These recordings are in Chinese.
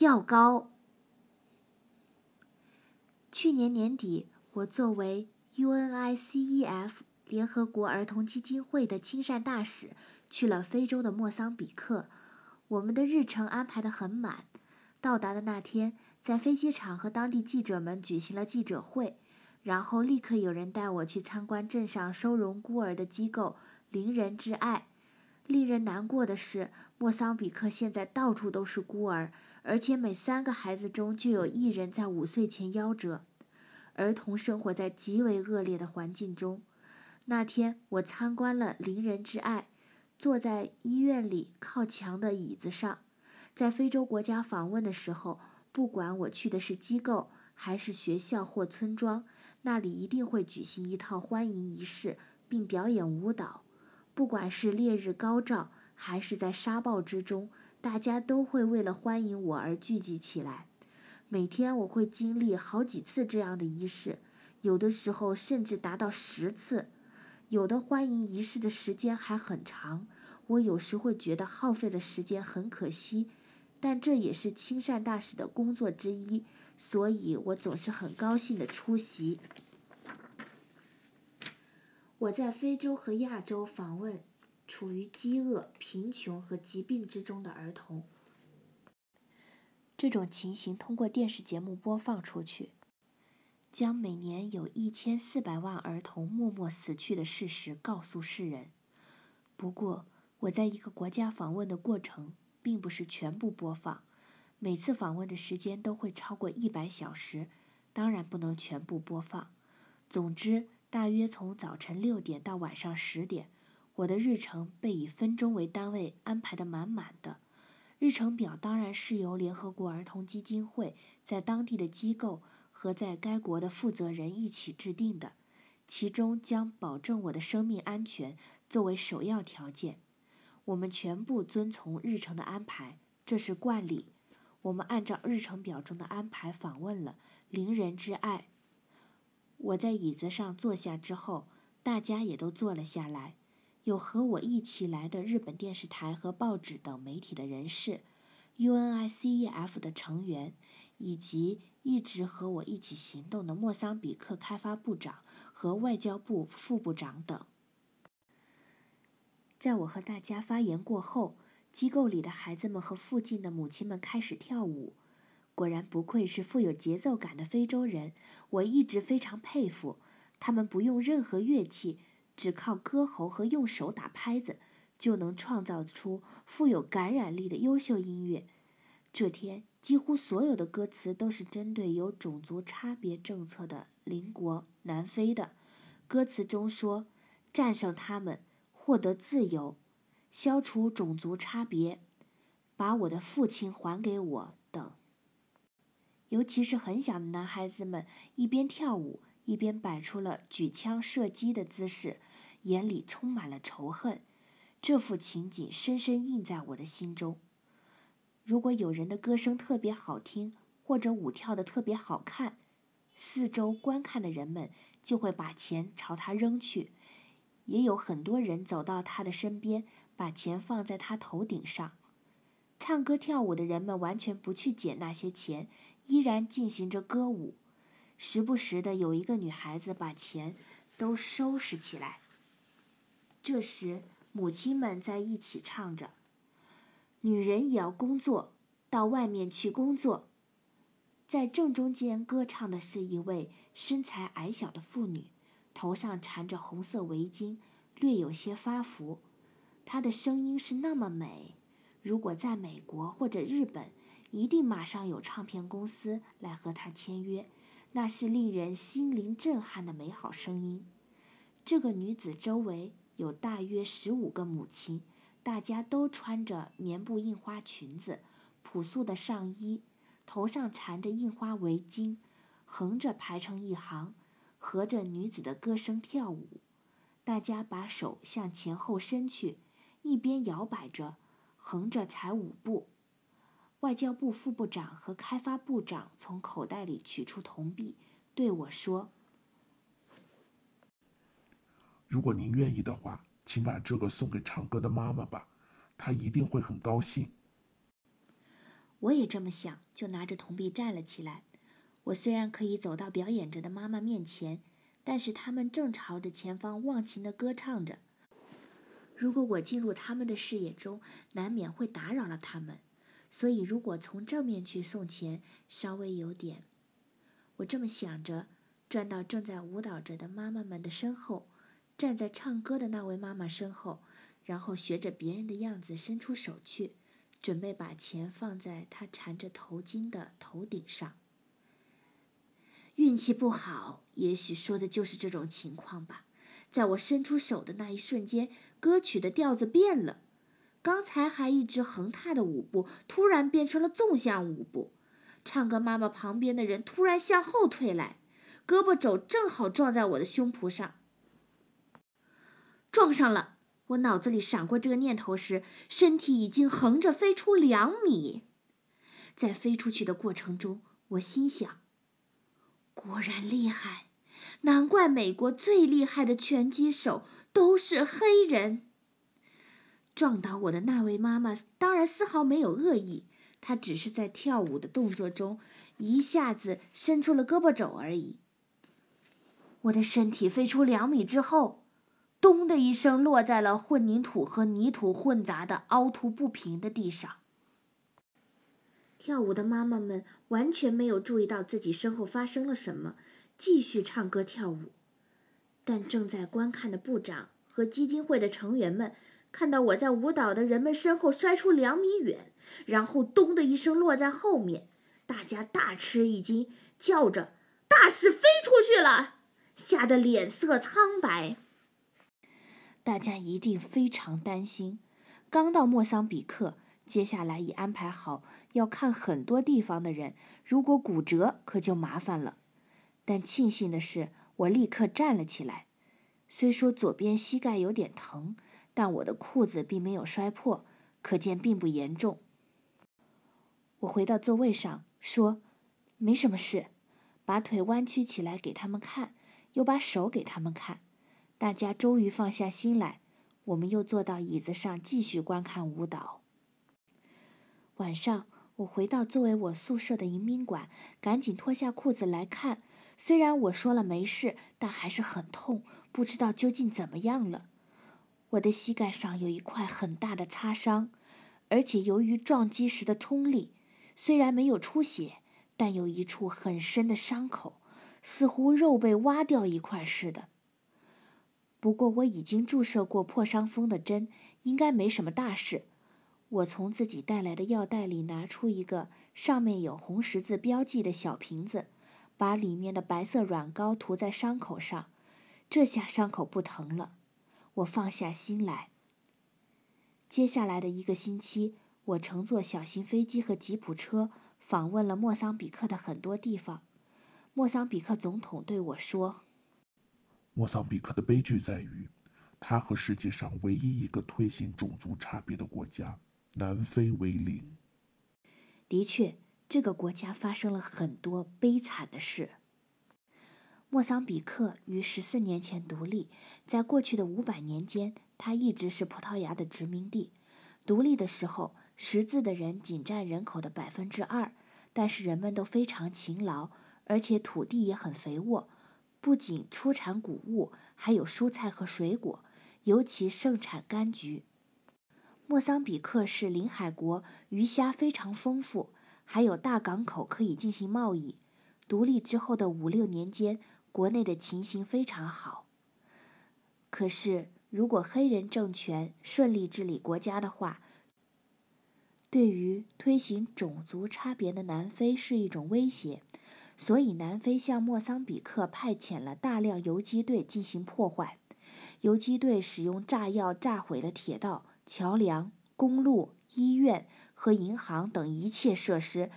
药膏。去年年底，我作为 UNICEF 联合国儿童基金会的亲善大使，去了非洲的莫桑比克。我们的日程安排得很满。到达的那天，在飞机场和当地记者们举行了记者会，然后立刻有人带我去参观镇上收容孤儿的机构“邻人之爱”。令人难过的是，莫桑比克现在到处都是孤儿，而且每三个孩子中就有一人在五岁前夭折。儿童生活在极为恶劣的环境中。那天我参观了“邻人之爱”，坐在医院里靠墙的椅子上。在非洲国家访问的时候，不管我去的是机构还是学校或村庄，那里一定会举行一套欢迎仪式，并表演舞蹈。不管是烈日高照，还是在沙暴之中，大家都会为了欢迎我而聚集起来。每天我会经历好几次这样的仪式，有的时候甚至达到十次。有的欢迎仪式的时间还很长，我有时会觉得耗费的时间很可惜，但这也是亲善大使的工作之一，所以我总是很高兴的出席。我在非洲和亚洲访问处于饥饿、贫穷和疾病之中的儿童。这种情形通过电视节目播放出去，将每年有一千四百万儿童默默死去的事实告诉世人。不过，我在一个国家访问的过程并不是全部播放，每次访问的时间都会超过一百小时，当然不能全部播放。总之。大约从早晨六点到晚上十点，我的日程被以分钟为单位安排得满满的。日程表当然是由联合国儿童基金会在当地的机构和在该国的负责人一起制定的，其中将保证我的生命安全作为首要条件。我们全部遵从日程的安排，这是惯例。我们按照日程表中的安排访问了邻人之爱。我在椅子上坐下之后，大家也都坐了下来。有和我一起来的日本电视台和报纸等媒体的人士，UNICEF 的成员，以及一直和我一起行动的莫桑比克开发部长和外交部副部长等。在我和大家发言过后，机构里的孩子们和附近的母亲们开始跳舞。果然不愧是富有节奏感的非洲人，我一直非常佩服。他们不用任何乐器，只靠歌喉和用手打拍子，就能创造出富有感染力的优秀音乐。这天，几乎所有的歌词都是针对有种族差别政策的邻国南非的。歌词中说：“战胜他们，获得自由，消除种族差别，把我的父亲还给我。”等。尤其是很小的男孩子们，一边跳舞一边摆出了举枪射击的姿势，眼里充满了仇恨。这幅情景深深印在我的心中。如果有人的歌声特别好听，或者舞跳得特别好看，四周观看的人们就会把钱朝他扔去。也有很多人走到他的身边，把钱放在他头顶上。唱歌跳舞的人们完全不去捡那些钱。依然进行着歌舞，时不时的有一个女孩子把钱都收拾起来。这时，母亲们在一起唱着：“女人也要工作，到外面去工作。”在正中间歌唱的是一位身材矮小的妇女，头上缠着红色围巾，略有些发福。她的声音是那么美，如果在美国或者日本。一定马上有唱片公司来和她签约，那是令人心灵震撼的美好声音。这个女子周围有大约十五个母亲，大家都穿着棉布印花裙子、朴素的上衣，头上缠着印花围巾，横着排成一行，合着女子的歌声跳舞。大家把手向前后伸去，一边摇摆着，横着踩舞步。外交部副部长和开发部长从口袋里取出铜币，对我说：“如果您愿意的话，请把这个送给唱歌的妈妈吧，她一定会很高兴。”我也这么想，就拿着铜币站了起来。我虽然可以走到表演者的妈妈面前，但是他们正朝着前方忘情地歌唱着。如果我进入他们的视野中，难免会打扰了他们。所以，如果从正面去送钱，稍微有点……我这么想着，转到正在舞蹈着的妈妈们的身后，站在唱歌的那位妈妈身后，然后学着别人的样子伸出手去，准备把钱放在她缠着头巾的头顶上。运气不好，也许说的就是这种情况吧。在我伸出手的那一瞬间，歌曲的调子变了。刚才还一直横踏的舞步，突然变成了纵向舞步。唱歌妈妈旁边的人突然向后退来，胳膊肘正好撞在我的胸脯上。撞上了！我脑子里闪过这个念头时，身体已经横着飞出两米。在飞出去的过程中，我心想：果然厉害。难怪美国最厉害的拳击手都是黑人。撞倒我的那位妈妈当然丝毫没有恶意，她只是在跳舞的动作中一下子伸出了胳膊肘而已。我的身体飞出两米之后，咚的一声落在了混凝土和泥土混杂的凹凸不平的地上。跳舞的妈妈们完全没有注意到自己身后发生了什么。继续唱歌跳舞，但正在观看的部长和基金会的成员们看到我在舞蹈的人们身后摔出两米远，然后咚的一声落在后面，大家大吃一惊，叫着“大使飞出去了”，吓得脸色苍白。大家一定非常担心。刚到莫桑比克，接下来已安排好要看很多地方的人，如果骨折可就麻烦了。但庆幸的是，我立刻站了起来。虽说左边膝盖有点疼，但我的裤子并没有摔破，可见并不严重。我回到座位上，说：“没什么事。”把腿弯曲起来给他们看，又把手给他们看。大家终于放下心来。我们又坐到椅子上继续观看舞蹈。晚上，我回到作为我宿舍的迎宾馆，赶紧脱下裤子来看。虽然我说了没事，但还是很痛，不知道究竟怎么样了。我的膝盖上有一块很大的擦伤，而且由于撞击时的冲力，虽然没有出血，但有一处很深的伤口，似乎肉被挖掉一块似的。不过我已经注射过破伤风的针，应该没什么大事。我从自己带来的药袋里拿出一个上面有红十字标记的小瓶子。把里面的白色软膏涂在伤口上，这下伤口不疼了。我放下心来。接下来的一个星期，我乘坐小型飞机和吉普车访问了莫桑比克的很多地方。莫桑比克总统对我说：“莫桑比克的悲剧在于，它和世界上唯一一个推行种族差别的国家——南非为邻。”的确。这个国家发生了很多悲惨的事。莫桑比克于十四年前独立，在过去的五百年间，它一直是葡萄牙的殖民地。独立的时候，识字的人仅占人口的百分之二，但是人们都非常勤劳，而且土地也很肥沃，不仅出产谷物，还有蔬菜和水果，尤其盛产柑橘。莫桑比克是临海国，鱼虾非常丰富。还有大港口可以进行贸易。独立之后的五六年间，国内的情形非常好。可是，如果黑人政权顺利治理国家的话，对于推行种族差别的南非是一种威胁。所以，南非向莫桑比克派遣了大量游击队进行破坏。游击队使用炸药炸毁了铁道、桥梁、公路、医院。和银行等一切设施，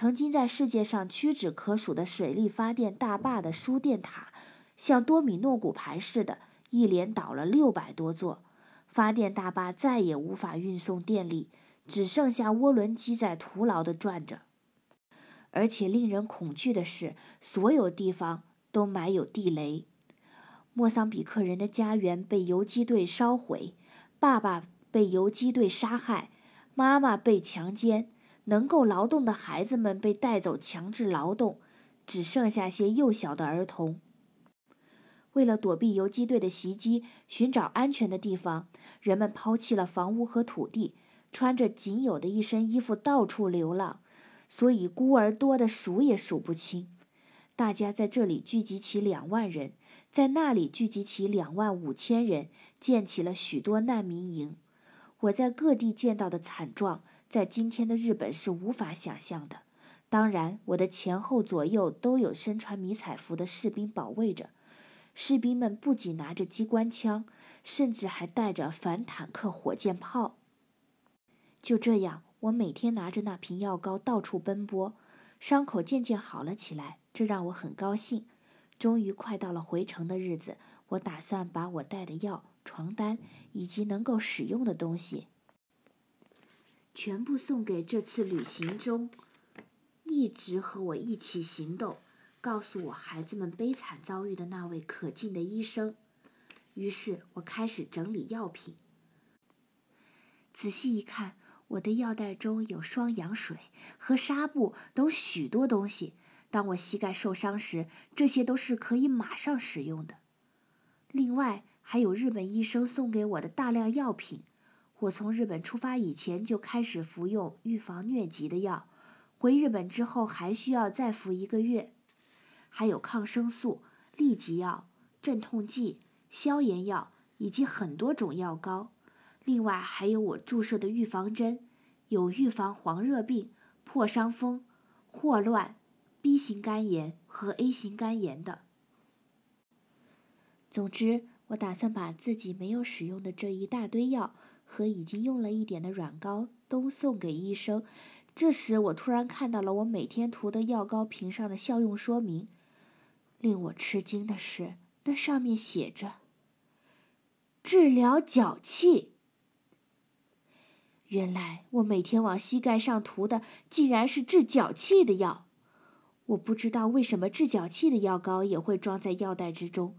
曾经在世界上屈指可数的水力发电大坝的输电塔，像多米诺骨牌似的，一连倒了六百多座。发电大坝再也无法运送电力，只剩下涡轮机在徒劳地转着。而且令人恐惧的是，所有地方都埋有地雷。莫桑比克人的家园被游击队烧毁，爸爸被游击队杀害。妈妈被强奸，能够劳动的孩子们被带走强制劳动，只剩下些幼小的儿童。为了躲避游击队的袭击，寻找安全的地方，人们抛弃了房屋和土地，穿着仅有的一身衣服到处流浪，所以孤儿多得数也数不清。大家在这里聚集起两万人，在那里聚集起两万五千人，建起了许多难民营。我在各地见到的惨状，在今天的日本是无法想象的。当然，我的前后左右都有身穿迷彩服的士兵保卫着。士兵们不仅拿着机关枪，甚至还带着反坦克火箭炮。就这样，我每天拿着那瓶药膏到处奔波，伤口渐渐好了起来，这让我很高兴。终于快到了回城的日子，我打算把我带的药、床单以及能够使用的东西，全部送给这次旅行中一直和我一起行动。告诉我孩子们悲惨遭遇的那位可敬的医生。于是我开始整理药品。仔细一看，我的药袋中有双氧水和纱布等许多东西。当我膝盖受伤时，这些都是可以马上使用的。另外，还有日本医生送给我的大量药品。我从日本出发以前就开始服用预防疟疾的药，回日本之后还需要再服一个月。还有抗生素、痢疾药、镇痛剂、消炎药以及很多种药膏，另外还有我注射的预防针，有预防黄热病、破伤风、霍乱、B 型肝炎和 A 型肝炎的。总之，我打算把自己没有使用的这一大堆药和已经用了一点的软膏都送给医生。这时，我突然看到了我每天涂的药膏瓶上的效用说明。令我吃惊的是，那上面写着“治疗脚气”。原来我每天往膝盖上涂的竟然是治脚气的药。我不知道为什么治脚气的药膏也会装在药袋之中，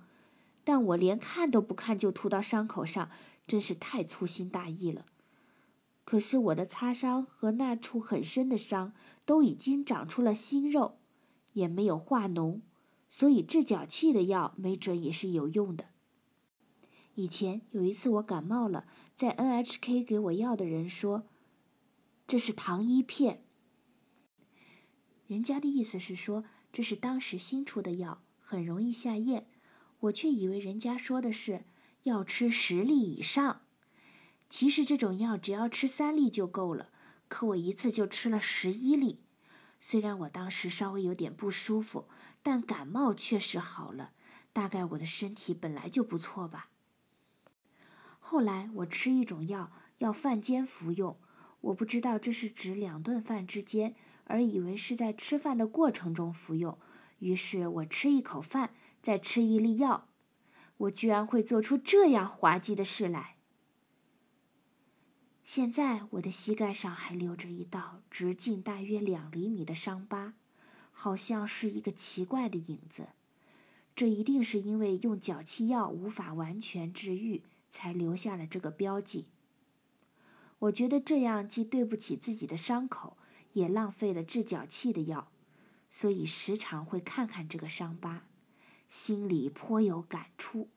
但我连看都不看就涂到伤口上，真是太粗心大意了。可是我的擦伤和那处很深的伤都已经长出了新肉，也没有化脓。所以治脚气的药没准也是有用的。以前有一次我感冒了，在 NHK 给我药的人说，这是糖衣片。人家的意思是说这是当时新出的药，很容易下咽。我却以为人家说的是要吃十粒以上。其实这种药只要吃三粒就够了，可我一次就吃了十一粒。虽然我当时稍微有点不舒服，但感冒确实好了。大概我的身体本来就不错吧。后来我吃一种药，要饭间服用。我不知道这是指两顿饭之间，而以为是在吃饭的过程中服用。于是我吃一口饭，再吃一粒药。我居然会做出这样滑稽的事来！现在我的膝盖上还留着一道直径大约两厘米的伤疤，好像是一个奇怪的影子。这一定是因为用脚气药无法完全治愈，才留下了这个标记。我觉得这样既对不起自己的伤口，也浪费了治脚气的药，所以时常会看看这个伤疤，心里颇有感触。